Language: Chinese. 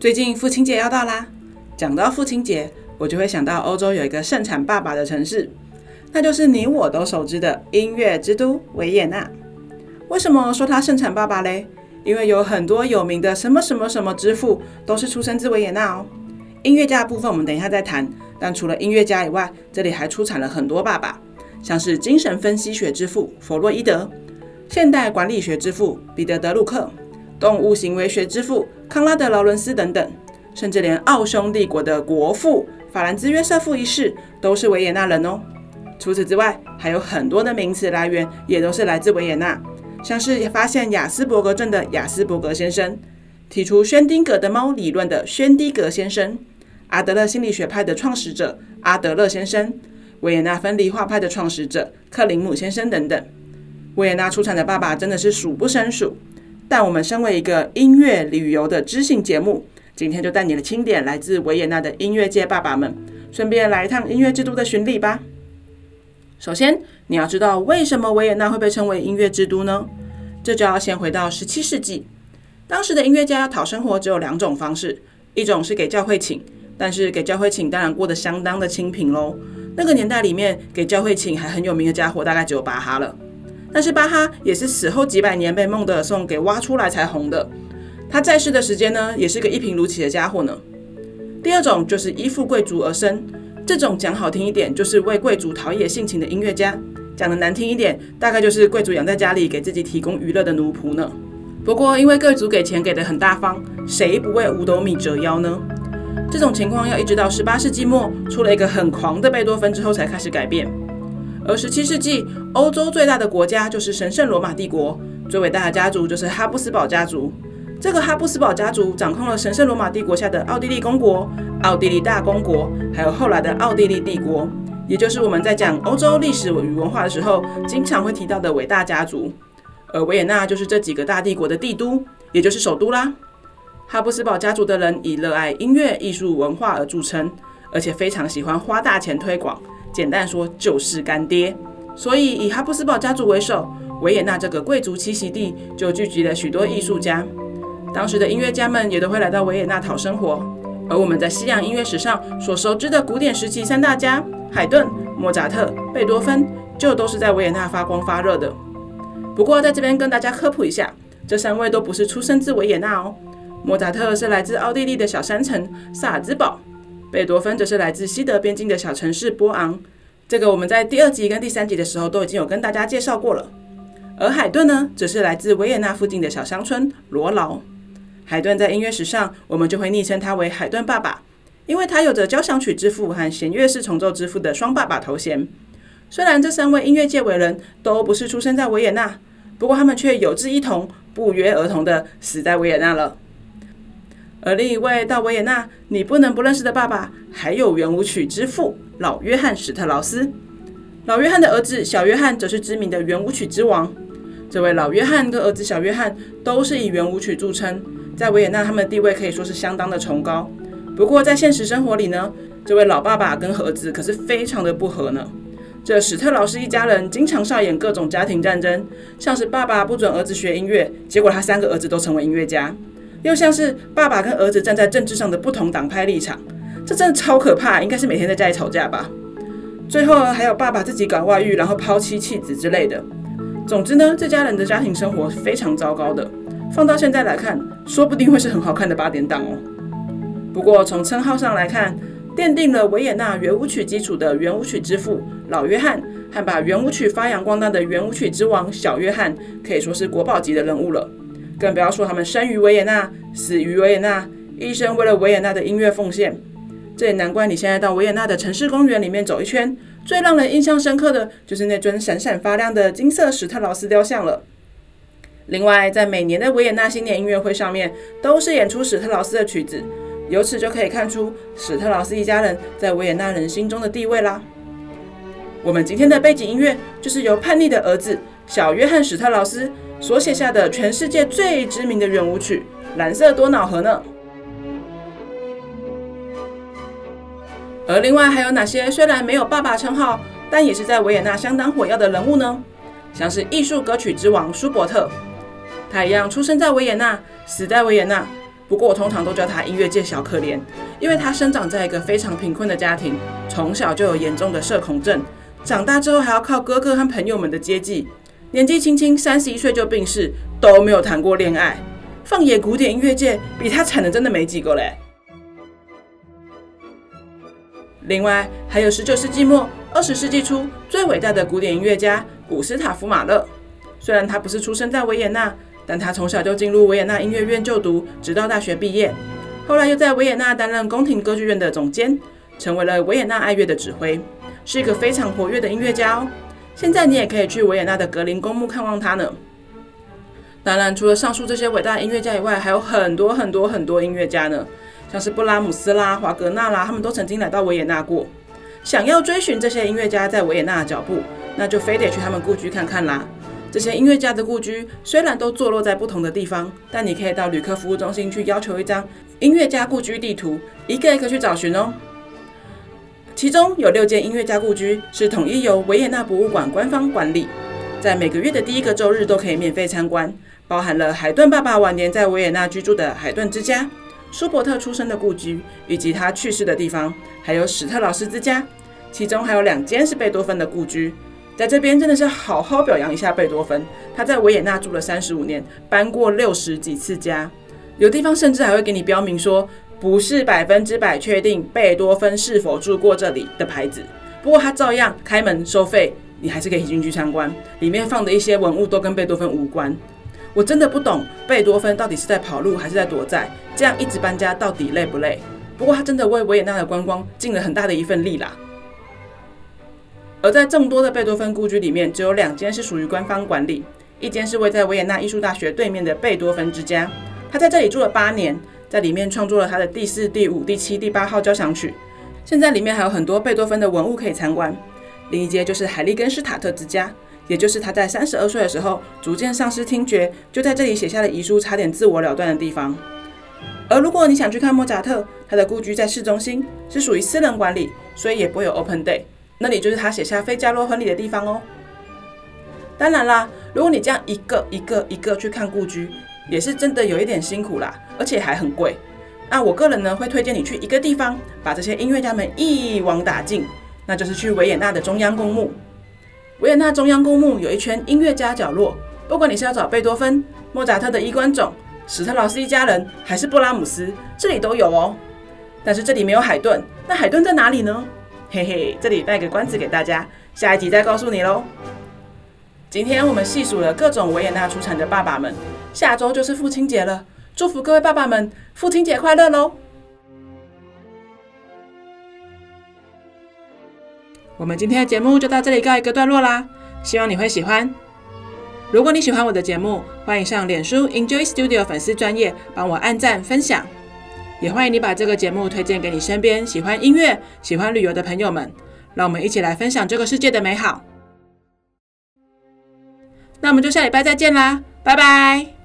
最近父亲节要到啦，讲到父亲节，我就会想到欧洲有一个盛产爸爸的城市，那就是你我都熟知的音乐之都维也纳。为什么说它盛产爸爸嘞？因为有很多有名的什么什么什么之父都是出生自维也纳哦。音乐家的部分我们等一下再谈，但除了音乐家以外，这里还出产了很多爸爸，像是精神分析学之父弗洛伊德，现代管理学之父彼得德鲁克。动物行为学之父康拉德·劳伦斯等等，甚至连奥匈帝国的国父法兰兹·约瑟夫一世都是维也纳人哦。除此之外，还有很多的名词来源也都是来自维也纳，像是发现亚斯伯格症的亚斯伯格先生，提出薛丁格的猫理论的薛丁格先生，阿德勒心理学派的创始者阿德勒先生，维也纳分离画派的创始者克林姆先生等等。维也纳出产的爸爸真的是数不胜数。但我们身为一个音乐旅游的知性节目，今天就带你的清点来自维也纳的音乐界爸爸们，顺便来一趟音乐之都的巡礼吧。首先，你要知道为什么维也纳会被称为音乐之都呢？这就要先回到十七世纪，当时的音乐家讨生活只有两种方式，一种是给教会请，但是给教会请当然过得相当的清贫喽。那个年代里面给教会请还很有名的家伙，大概只有巴哈了。但是巴哈也是死后几百年被孟德尔颂给挖出来才红的。他在世的时间呢，也是个一贫如洗的家伙呢。第二种就是依附贵族而生，这种讲好听一点就是为贵族陶冶性情的音乐家，讲得难听一点，大概就是贵族养在家里给自己提供娱乐的奴仆呢。不过因为贵族给钱给得很大方，谁不为五斗米折腰呢？这种情况要一直到十八世纪末出了一个很狂的贝多芬之后才开始改变。而十七世纪，欧洲最大的国家就是神圣罗马帝国，最伟大的家族就是哈布斯堡家族。这个哈布斯堡家族掌控了神圣罗马帝国下的奥地利公国、奥地利大公国，还有后来的奥地利帝国，也就是我们在讲欧洲历史与文化的时候经常会提到的伟大家族。而维也纳就是这几个大帝国的帝都，也就是首都啦。哈布斯堡家族的人以热爱音乐、艺术、文化而著称，而且非常喜欢花大钱推广。简单说就是干爹，所以以哈布斯堡家族为首，维也纳这个贵族栖息地就聚集了许多艺术家。当时的音乐家们也都会来到维也纳讨生活。而我们在西洋音乐史上所熟知的古典时期三大家海顿、莫扎特、贝多芬，就都是在维也纳发光发热的。不过在这边跟大家科普一下，这三位都不是出生自维也纳哦。莫扎特是来自奥地利的小山城萨尔兹堡。贝多芬则是来自西德边境的小城市波昂，这个我们在第二集跟第三集的时候都已经有跟大家介绍过了。而海顿呢，则是来自维也纳附近的小乡村罗劳。海顿在音乐史上，我们就会昵称他为海顿爸爸，因为他有着交响曲之父和弦乐四重奏之父的双爸爸头衔。虽然这三位音乐界伟人都不是出生在维也纳，不过他们却有志一同，不约而同的死在维也纳了。而另一位到维也纳你不能不认识的爸爸，还有圆舞曲之父老约翰史特劳斯。老约翰的儿子小约翰则是知名的圆舞曲之王。这位老约翰跟儿子小约翰都是以圆舞曲著称，在维也纳他们的地位可以说是相当的崇高。不过在现实生活里呢，这位老爸爸跟儿子可是非常的不和呢。这史特劳斯一家人经常上演各种家庭战争，像是爸爸不准儿子学音乐，结果他三个儿子都成为音乐家。又像是爸爸跟儿子站在政治上的不同党派立场，这真的超可怕，应该是每天在家里吵架吧。最后还有爸爸自己搞外遇，然后抛妻弃子之类的。总之呢，这家人的家庭生活非常糟糕的。放到现在来看，说不定会是很好看的八点档哦。不过从称号上来看，奠定了维也纳圆舞曲基础的圆舞曲之父老约翰，和把圆舞曲发扬光大的圆舞曲之王小约翰，可以说是国宝级的人物了。更不要说他们生于维也纳，死于维也纳，一生为了维也纳的音乐奉献。这也难怪你现在到维也纳的城市公园里面走一圈，最让人印象深刻的就是那尊闪闪发亮的金色史特劳斯雕像了。另外，在每年的维也纳新年音乐会上面，都是演出史特劳斯的曲子，由此就可以看出史特劳斯一家人在维也纳人心中的地位啦。我们今天的背景音乐就是由叛逆的儿子小约翰史特劳斯所写下的全世界最知名的圆舞曲《蓝色多瑙河》呢。而另外还有哪些虽然没有爸爸称号，但也是在维也纳相当火药的人物呢？像是艺术歌曲之王舒伯特。他一样出生在维也纳，死在维也纳。不过我通常都叫他音乐界小可怜，因为他生长在一个非常贫困的家庭，从小就有严重的社恐症，长大之后还要靠哥哥和朋友们的接济，年纪轻轻三十一岁就病逝，都没有谈过恋爱。放眼古典音乐界，比他惨的真的没几个嘞。另外还有十九世纪末、二十世纪初最伟大的古典音乐家古斯塔夫·马勒，虽然他不是出生在维也纳。但他从小就进入维也纳音乐院就读，直到大学毕业。后来又在维也纳担任宫廷歌剧院的总监，成为了维也纳爱乐的指挥，是一个非常活跃的音乐家哦。现在你也可以去维也纳的格林公墓看望他呢。当然，除了上述这些伟大音乐家以外，还有很多很多很多音乐家呢，像是布拉姆斯啦、华格纳啦，他们都曾经来到维也纳过。想要追寻这些音乐家在维也纳的脚步，那就非得去他们故居看看啦。这些音乐家的故居虽然都坐落在不同的地方，但你可以到旅客服务中心去要求一张音乐家故居地图，一个一个去找寻哦。其中有六间音乐家故居是统一由维也纳博物馆官方管理，在每个月的第一个周日都可以免费参观，包含了海顿爸爸晚年在维也纳居住的海顿之家、舒伯特出生的故居以及他去世的地方，还有史特劳斯之家，其中还有两间是贝多芬的故居。在这边真的是好好表扬一下贝多芬，他在维也纳住了三十五年，搬过六十几次家，有地方甚至还会给你标明说不是百分之百确定贝多芬是否住过这里的牌子。不过他照样开门收费，你还是可以进去参观，里面放的一些文物都跟贝多芬无关。我真的不懂贝多芬到底是在跑路还是在躲债，这样一直搬家到底累不累？不过他真的为维也纳的观光尽了很大的一份力啦。而在众多的贝多芬故居里面，只有两间是属于官方管理，一间是位在维也纳艺术大学对面的贝多芬之家，他在这里住了八年，在里面创作了他的第四、第五、第七、第八号交响曲。现在里面还有很多贝多芬的文物可以参观。另一间就是海利根施塔特之家，也就是他在三十二岁的时候逐渐丧失听觉，就在这里写下了遗书，差点自我了断的地方。而如果你想去看莫扎特，他的故居在市中心，是属于私人管理，所以也不会有 open day。那里就是他写下《费加罗婚礼》的地方哦。当然啦，如果你这样一个一个一个去看故居，也是真的有一点辛苦啦，而且还很贵。那我个人呢，会推荐你去一个地方，把这些音乐家们一网打尽，那就是去维也纳的中央公墓。维也纳中央公墓有一圈音乐家角落，不管你是要找贝多芬、莫扎特的衣冠冢、史特劳斯一家人，还是布拉姆斯，这里都有哦。但是这里没有海顿，那海顿在哪里呢？嘿嘿，这里卖个关子给大家，下一集再告诉你喽。今天我们细数了各种维也纳出产的爸爸们，下周就是父亲节了，祝福各位爸爸们父亲节快乐喽！我们今天的节目就到这里告一个段落啦，希望你会喜欢。如果你喜欢我的节目，欢迎上脸书 Enjoy Studio 粉丝专页帮我按赞分享。也欢迎你把这个节目推荐给你身边喜欢音乐、喜欢旅游的朋友们，让我们一起来分享这个世界的美好。那我们就下礼拜再见啦，拜拜。